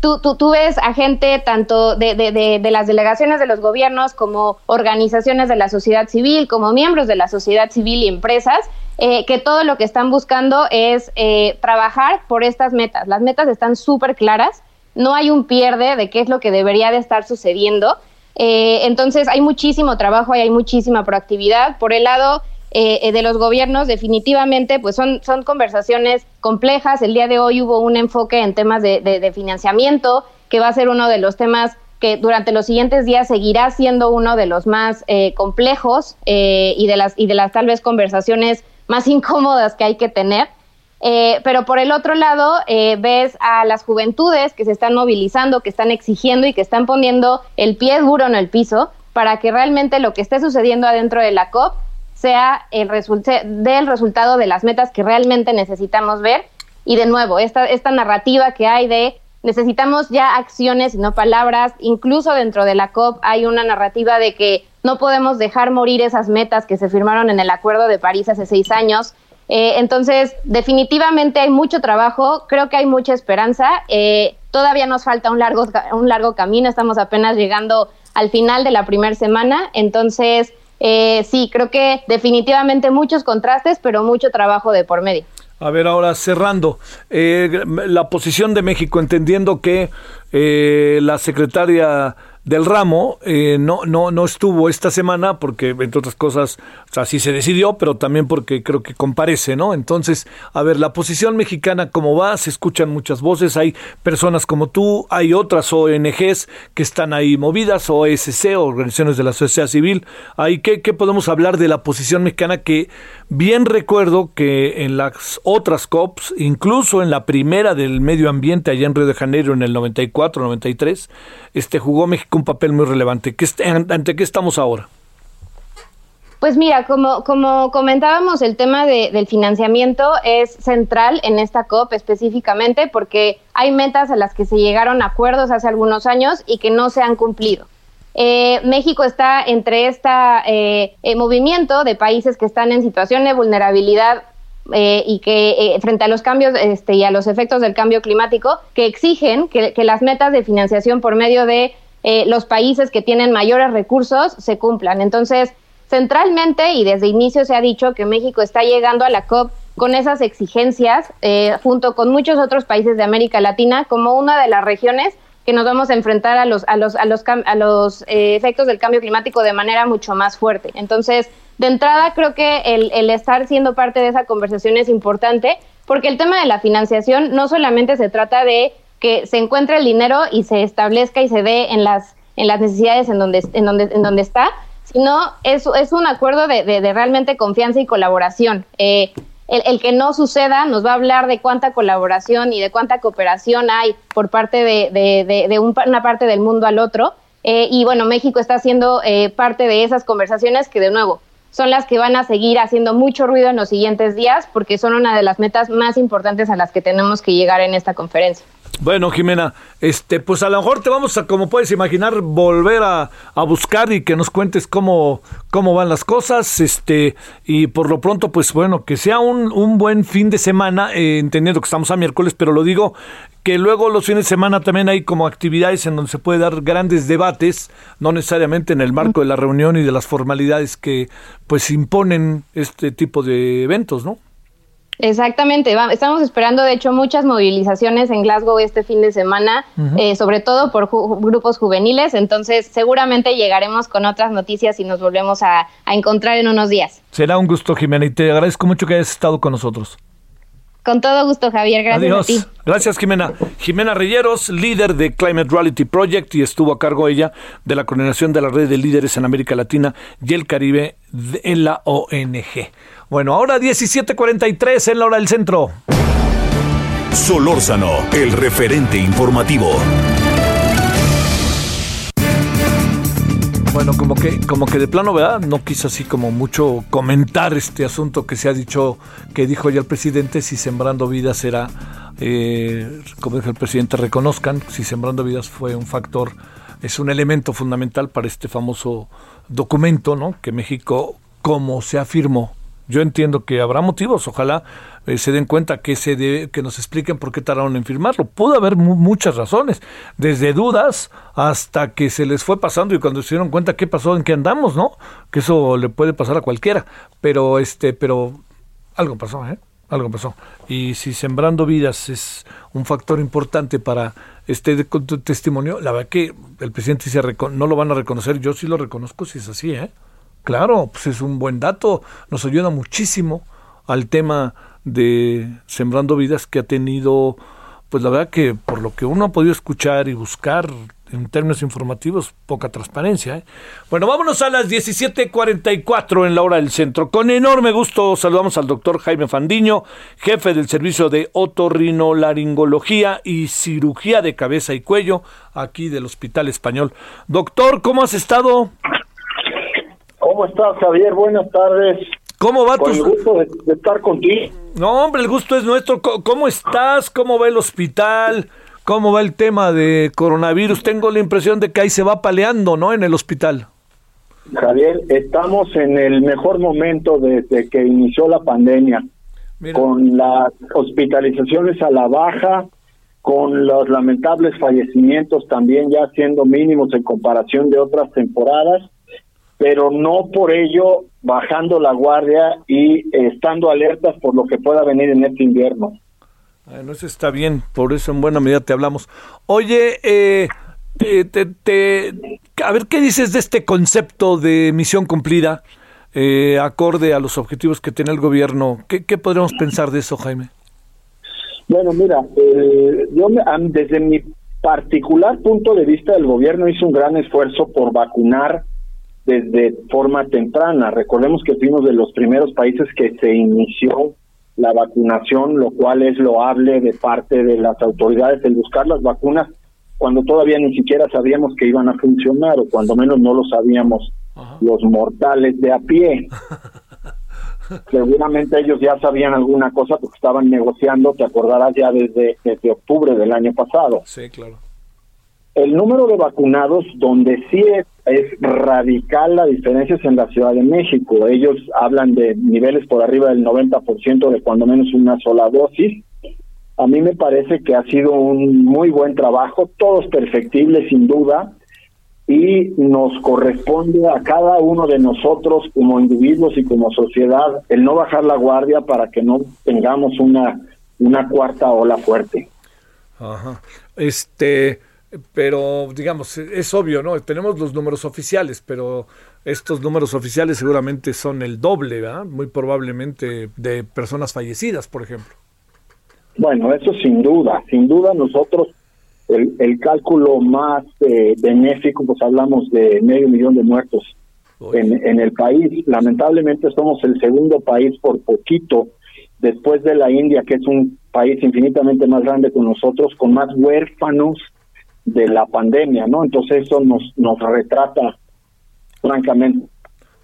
[SPEAKER 11] Tú, tú, ves a gente tanto de, las delegaciones de los gobiernos como organizaciones de la sociedad civil, como miembros de la sociedad civil y empresas, eh, que todo lo que están buscando es eh, trabajar por estas metas. Las metas están súper claras, no hay un pierde de qué es lo que debería de estar sucediendo. Eh, entonces hay muchísimo trabajo y hay muchísima proactividad. Por el lado eh, de los gobiernos, definitivamente, pues son, son conversaciones complejas. El día de hoy hubo un enfoque en temas de, de, financiamiento, que va a ser uno de los temas que durante los siguientes días seguirá siendo uno de los más complejos y, de las, y de las tal vez conversaciones más incómodas que hay que tener. Eh, pero por el otro lado, eh, ves a las juventudes que se están movilizando, que están exigiendo y que están poniendo el pie duro en el piso para que realmente lo que esté sucediendo adentro de la COP sea el resulte del resultado de las metas que realmente necesitamos ver. Y de nuevo, esta, esta narrativa que hay de necesitamos ya acciones y no palabras, incluso dentro de la COP hay una narrativa de que no podemos dejar morir esas metas que se firmaron en el Acuerdo de París hace seis años. Eh, entonces, definitivamente hay mucho trabajo, creo que hay mucha esperanza. Eh, todavía nos falta un largo, un largo camino, estamos apenas llegando al final de la primera semana. Entonces, eh, sí, creo que definitivamente muchos contrastes, pero mucho trabajo de por medio.
[SPEAKER 1] A ver, ahora cerrando, eh, la posición de México, entendiendo que eh, la secretaria del ramo eh, no, no, no estuvo esta semana porque, entre otras cosas, o sea, sí se decidió, pero también porque creo que comparece, ¿no? Entonces, a ver, la posición mexicana, ¿cómo va? Se escuchan muchas voces, hay personas como tú, hay otras ONGs que están ahí movidas, OSC, organizaciones de la sociedad civil. Ahí, ¿qué, ¿Qué podemos hablar de la posición mexicana? Que bien recuerdo que en las otras COPs, incluso en la primera del medio ambiente allá en Río de Janeiro en el 94, 93, este, jugó México un papel muy relevante. ¿Qué, ¿Ante qué estamos ahora?
[SPEAKER 11] Pues mira, como, como comentábamos, el tema de, del financiamiento es central en esta COP específicamente porque hay metas a las que se llegaron acuerdos hace algunos años y que no se han cumplido. Eh, México está entre este movimiento de países que están en situación de vulnerabilidad y que frente a los cambios este, y a los efectos del cambio climático, que exigen que las metas de financiación por medio de eh, los países que tienen mayores recursos se cumplan. Entonces, centralmente y desde inicio se ha dicho que México está llegando a la COP con esas exigencias, eh, junto con muchos otros países de América Latina, como una de las regiones que nos vamos a enfrentar a los, a los, a los, a los eh, efectos del cambio climático de manera mucho más fuerte. Entonces, de entrada, creo que el, el estar siendo parte de esa conversación es importante, porque el tema de la financiación no solamente se trata de que se encuentre el dinero y se establezca y se dé en las, en las necesidades en donde, en donde, en donde está, sino es, es un acuerdo de, de, realmente confianza y colaboración. Eh, el, que no suceda nos va a hablar de cuánta colaboración y de cuánta cooperación hay por parte de, de, de un, una parte del mundo al otro. Eh, y bueno, México está siendo eh, parte de esas conversaciones que de nuevo son las que van a seguir haciendo mucho ruido en los siguientes días porque son una de las metas más importantes a las que tenemos que llegar en esta conferencia.
[SPEAKER 1] Bueno, Jimena, este, pues a lo mejor te vamos a, como puedes imaginar, volver a, a, buscar y que nos cuentes cómo, cómo van las cosas, este, y por lo pronto, pues bueno, que sea un, un buen fin de semana, eh, entendiendo que estamos a miércoles, pero lo digo que luego los fines de semana también hay como actividades en donde se puede dar grandes debates, no necesariamente en el marco de la reunión y de las formalidades que pues imponen este tipo de eventos, ¿no?
[SPEAKER 11] Exactamente, estamos esperando de hecho muchas movilizaciones en Glasgow este fin de semana, uh -huh. eh, sobre todo por ju grupos juveniles, entonces seguramente llegaremos con otras noticias y nos volvemos a, a, encontrar en unos días.
[SPEAKER 1] Será un gusto, Jimena, y te agradezco mucho que hayas estado con nosotros.
[SPEAKER 11] Con todo gusto, Javier, gracias
[SPEAKER 1] Adiós.
[SPEAKER 11] a ti.
[SPEAKER 1] Gracias, Jimena. Jimena Rilleros, líder de Climate Reality Project y estuvo a cargo ella de la coordinación de la red de líderes en América Latina y el Caribe en la ONG. Bueno, ahora 17:43 en la hora del centro.
[SPEAKER 6] Solórzano, el referente informativo.
[SPEAKER 1] Bueno, como que, como que de plano, ¿verdad? No quiso así como mucho comentar este asunto que se ha dicho, que dijo ya el presidente, si Sembrando Vidas era, eh, como dijo el presidente, reconozcan si Sembrando Vidas fue un factor, es un elemento fundamental para este famoso documento, ¿no? Que México, como se afirmó, yo entiendo que habrá motivos, ojalá eh, se den cuenta que se de, que nos expliquen por qué tardaron en firmarlo. Pudo haber muchas razones, desde dudas hasta que se les fue pasando y cuando se dieron cuenta qué pasó, en qué andamos, ¿no? Que eso le puede pasar a cualquiera, pero este, pero algo pasó, ¿eh? Algo pasó. Y si sembrando vidas es un factor importante para este testimonio, la verdad que el presidente dice no lo van a reconocer, yo sí lo reconozco si es así, ¿eh? Claro, pues es un buen dato, nos ayuda muchísimo al tema de Sembrando Vidas que ha tenido, pues la verdad que por lo que uno ha podido escuchar y buscar en términos informativos, poca transparencia. ¿eh? Bueno, vámonos a las 17:44 en la hora del centro. Con enorme gusto saludamos al doctor Jaime Fandiño, jefe del servicio de otorrinolaringología y cirugía de cabeza y cuello aquí del Hospital Español. Doctor, ¿cómo has estado?
[SPEAKER 12] ¿Cómo estás, Javier? Buenas tardes.
[SPEAKER 1] ¿Cómo va
[SPEAKER 12] Con
[SPEAKER 1] tu...
[SPEAKER 12] el gusto de, de estar contigo.
[SPEAKER 1] No, hombre, el gusto es nuestro. ¿Cómo estás? ¿Cómo va el hospital? ¿Cómo va el tema de coronavirus? Tengo la impresión de que ahí se va paleando, ¿no? En el hospital.
[SPEAKER 12] Javier, estamos en el mejor momento desde que inició la pandemia, con las hospitalizaciones a la baja, con los lamentables fallecimientos también ya siendo mínimos en comparación de otras temporadas, pero no por ello bajando la guardia y estando alertas por lo que pueda venir en este invierno.
[SPEAKER 1] Bueno, eso está bien, por eso en buena medida te hablamos. Oye, eh, te, te- te- a ver, ¿qué dices de este concepto de misión cumplida, eh, acorde a los objetivos que tiene el gobierno? ¿Qué, qué podríamos pensar de eso, Jaime?
[SPEAKER 12] Bueno, mira, eh, yo desde mi particular punto de vista, el gobierno hizo un gran esfuerzo por vacunar desde forma temprana. Recordemos que fuimos de los primeros países que se inició la vacunación, lo cual es loable de parte de las autoridades el buscar las vacunas cuando todavía ni siquiera sabíamos que iban a funcionar o cuando menos no lo sabíamos los mortales de a pie. Seguramente ellos ya sabían alguna cosa porque estaban negociando, te acordarás ya desde, desde octubre del año pasado.
[SPEAKER 1] Sí, claro.
[SPEAKER 12] El número de vacunados, donde sí es, radical la diferencia es en la Ciudad de México. Ellos hablan de niveles por arriba del 90% de cuando menos una sola dosis. A mí me parece que ha sido un muy buen trabajo, todos perfectibles sin duda, y nos corresponde a cada uno de nosotros como individuos y como sociedad el no bajar la guardia para que no tengamos una, una cuarta ola fuerte.
[SPEAKER 1] Ajá. Este, pero digamos, es obvio, ¿no? Tenemos los números oficiales, pero estos números oficiales seguramente son el doble, ¿verdad? Muy probablemente de personas fallecidas, por ejemplo.
[SPEAKER 12] Bueno, eso sin duda, sin duda nosotros el, el cálculo más eh, benéfico, pues hablamos de medio millón de muertos en, en el país. Lamentablemente somos el segundo país por poquito, después de la India, que es un país infinitamente más grande que nosotros, con más huérfanos de la pandemia, ¿no? Entonces eso nos, nos retrata francamente.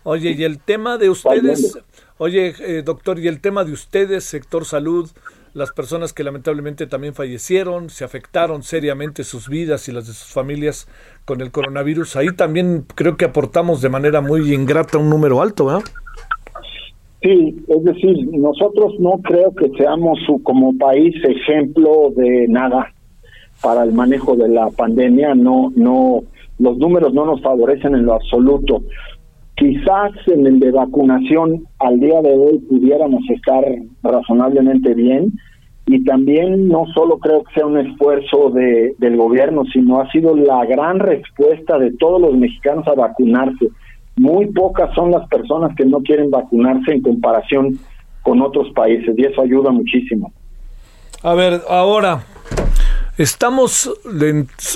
[SPEAKER 1] Oye, y el tema de ustedes, oye, eh, doctor, y el tema de ustedes, sector salud, las personas que lamentablemente también fallecieron, se afectaron seriamente sus vidas y las de sus familias con el coronavirus, ahí también creo que aportamos de manera muy ingrata un número alto, ¿verdad?
[SPEAKER 12] Sí, es decir, nosotros no creo que seamos su- como país ejemplo de nada para el manejo de la pandemia, no, no, los números no nos favorecen en lo absoluto. Quizás en el de vacunación al día de hoy pudiéramos estar razonablemente bien y también no solo creo que sea un esfuerzo de, del gobierno, sino ha sido la gran respuesta de todos los mexicanos a vacunarse. Muy pocas son las personas que no quieren vacunarse en comparación con otros países y eso ayuda muchísimo.
[SPEAKER 1] A ver, ahora, estamos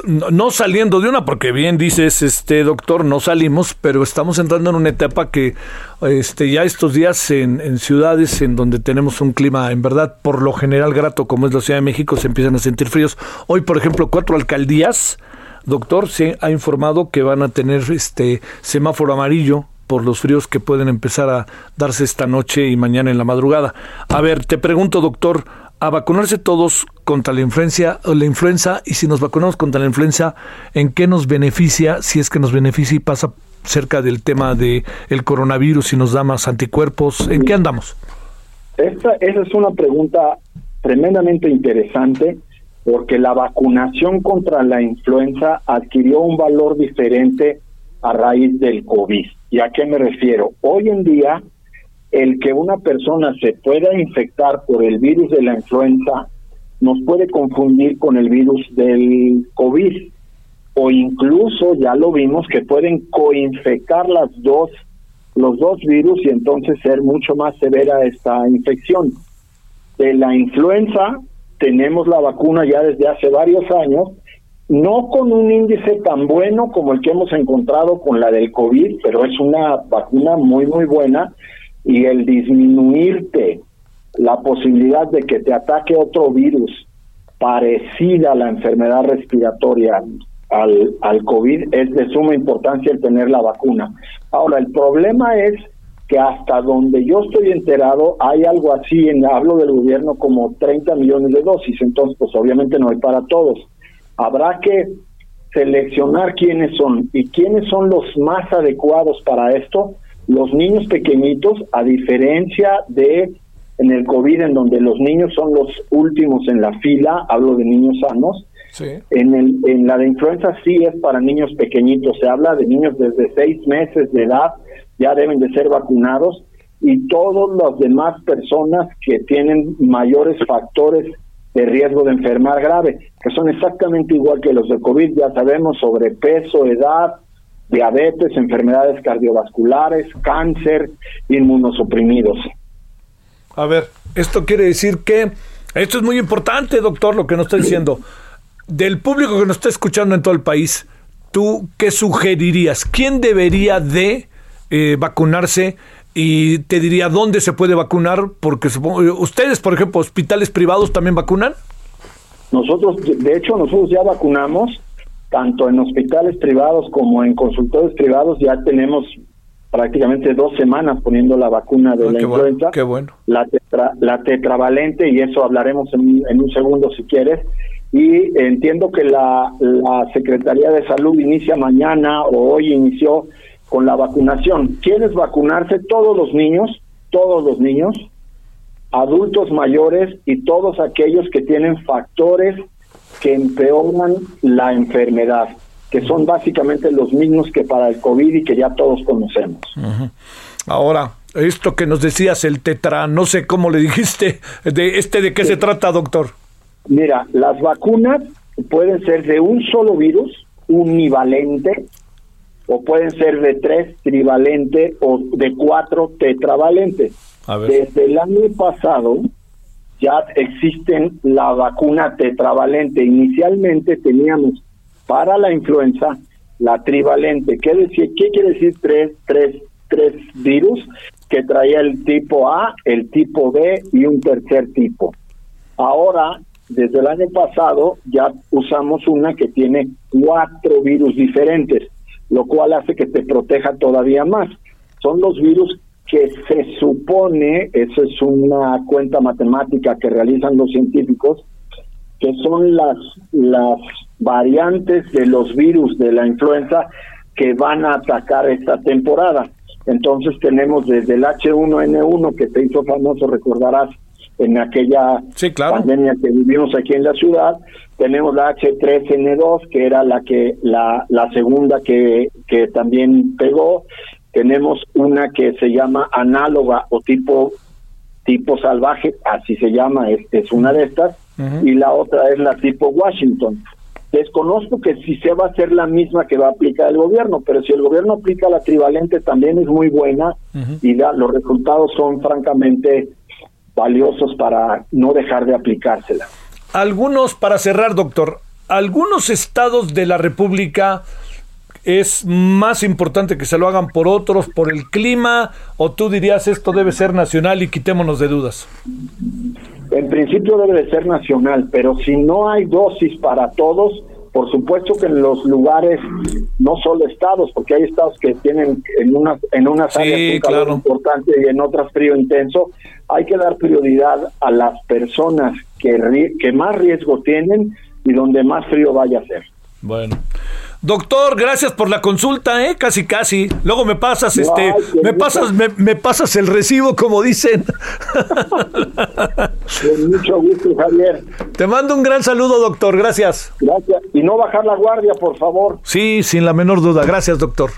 [SPEAKER 1] no saliendo de una, porque bien dices, este doctor, no salimos, pero estamos entrando en una etapa que este, ya estos días en, en ciudades en donde tenemos un clima en verdad por lo general grato como es la Ciudad de México, se empiezan a sentir fríos. Hoy, por ejemplo, cuatro alcaldías, doctor, se ha informado que van a tener este semáforo amarillo por los fríos que pueden empezar a darse esta noche y mañana en la madrugada. A ver, te pregunto, doctor, a vacunarse todos contra la influencia o la influenza y si nos vacunamos contra la influenza, ¿en qué nos beneficia? Si es que nos beneficia y pasa cerca del tema de el coronavirus y nos da más anticuerpos, ¿en qué andamos?
[SPEAKER 12] Esta, esa es una pregunta tremendamente interesante porque la vacunación contra la influenza adquirió un valor diferente a raíz del COVID. ¿Y a qué me refiero? Hoy en día, el que una persona se pueda infectar por el virus de la influenza nos puede confundir con el virus del COVID o incluso ya lo vimos que pueden coinfectar las dos los dos virus y entonces ser mucho más severa esta infección. De la influenza tenemos la vacuna ya desde hace varios años, no con un índice tan bueno como el que hemos encontrado con la del COVID, pero es una vacuna muy, muy buena y el disminuirte la posibilidad de que te ataque otro virus parecida a la enfermedad respiratoria al, al COVID es de suma importancia el tener la vacuna. Ahora, el problema es que hasta donde yo estoy enterado hay algo así, en hablo del gobierno, como 30 millones de dosis, entonces pues obviamente no hay para todos. Habrá que seleccionar quiénes son y quiénes son los más adecuados para esto. Los niños pequeñitos, a diferencia de en el COVID, en donde los niños son los últimos en la fila, hablo de niños sanos, en, el, en la de influenza sí es para niños pequeñitos, se habla de niños desde seis meses de edad, ya deben de ser vacunados y todas las demás personas que tienen mayores factores de riesgo de enfermar grave, que son exactamente igual que los de COVID, ya sabemos, sobrepeso, edad, diabetes, enfermedades cardiovasculares, cáncer, inmunosuprimidos.
[SPEAKER 1] A ver, esto quiere decir que, esto es muy importante, doctor, lo que nos está diciendo del público que nos está escuchando en todo el país, ¿tú qué sugerirías? ¿Quién debería de eh, vacunarse? Y te diría dónde se puede vacunar, porque supongo, eh, ustedes, por ejemplo, hospitales privados también vacunan.
[SPEAKER 12] Nosotros, de hecho, nosotros ya vacunamos, tanto en hospitales privados como en consultores privados, ya tenemos prácticamente dos semanas poniendo la vacuna de ah, la influenza.
[SPEAKER 1] qué bueno.
[SPEAKER 12] La, la tetravalente, y eso hablaremos en un segundo si quieres y entiendo que la, Secretaría de Salud inicia mañana o hoy inició con la vacunación. ¿Quieres vacunarse? Todos los niños, todos los niños, adultos mayores y todos aquellos que tienen factores que empeoran la enfermedad, que son básicamente los mismos que para el COVID y que ya todos conocemos.
[SPEAKER 1] Ahora, esto que nos decías, el tetra, no sé cómo le dijiste, de este de qué se trata, doctor.
[SPEAKER 12] Mira, las vacunas pueden ser de un solo virus, univalente, o pueden ser de tres trivalente o de cuatro tetravalentes. Desde el año pasado ya existen la vacuna tetravalente. Inicialmente teníamos para la influenza la trivalente. ¿Qué, quiere decir tres, tres, tres virus? Que traía el tipo A, el tipo B y un tercer tipo. Ahora desde el año pasado ya usamos una que tiene cuatro virus diferentes, lo cual hace que te proteja todavía más. Son los virus que se supone, eso es una cuenta matemática que realizan los científicos, que son las, las variantes de los virus de la influenza que van a atacar esta temporada. Entonces tenemos desde el H1N1 que te hizo famoso, recordarás, en aquella pandemia que vivimos aquí en la ciudad. Tenemos la H3N2, que era la que la, la segunda que, que también pegó. Tenemos una que se llama análoga o tipo tipo salvaje, así se llama, es, es una de estas, y la otra es la tipo Washington. Desconozco que si se va a hacer la misma que va a aplicar el gobierno, pero si el gobierno aplica la trivalente también es muy buena y los resultados son francamente valiosos para no dejar de aplicársela.
[SPEAKER 1] algunos, para cerrar, doctor, algunos estados de la República es más importante que se lo hagan por otros, por el clima, o tú dirías esto debe ser nacional y quitémonos de dudas?
[SPEAKER 12] En principio debe de ser nacional, pero si no hay dosis para todos, por supuesto que en los lugares, no solo estados, porque hay estados que tienen en unas en unas áreas un calor importante y en otras frío intenso, hay que dar prioridad a las personas que, que más riesgo tienen y donde más frío vaya a ser.
[SPEAKER 1] Bueno. Doctor, gracias por la consulta, ¿eh? Casi, casi. Luego me pasas, este, me pasas, me, pasas el recibo, como dicen.
[SPEAKER 12] Con mucho gusto, Javier.
[SPEAKER 1] Te mando un gran saludo, doctor. Gracias.
[SPEAKER 12] Gracias. Y no bajar la guardia, por favor.
[SPEAKER 1] Sí, sin la menor duda. Gracias, doctor.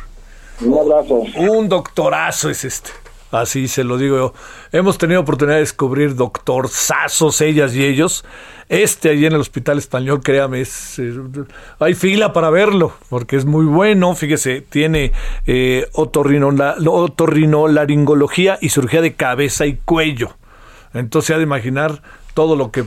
[SPEAKER 12] Un abrazo.
[SPEAKER 1] Un doctorazo es este. Así se lo digo yo. Hemos tenido oportunidad de descubrir doctorzazos, ellas y ellos. Este allí en el Hospital Español, créame, es, eh, hay fila para verlo, porque es muy bueno. Fíjese, tiene eh, otorrinolaringología y cirugía de cabeza y cuello. Entonces, ha de imaginar todo lo que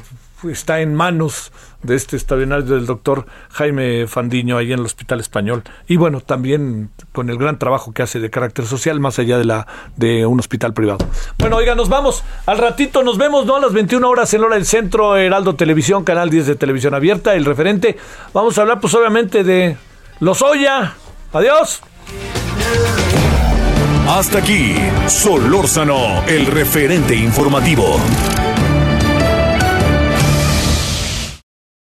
[SPEAKER 1] está en manos de este extraordinario del doctor Jaime Fandiño ahí en el Hospital Español y bueno también con el gran trabajo que hace de carácter social más allá de la de un hospital privado. Bueno, oiga, nos vamos. Al ratito nos vemos, ¿no? A las 21 horas en hora del centro Heraldo Televisión, canal 10 de televisión abierta, el referente. Vamos a hablar pues obviamente de los Oya. Adiós.
[SPEAKER 6] Hasta aquí, Solórzano, el referente informativo.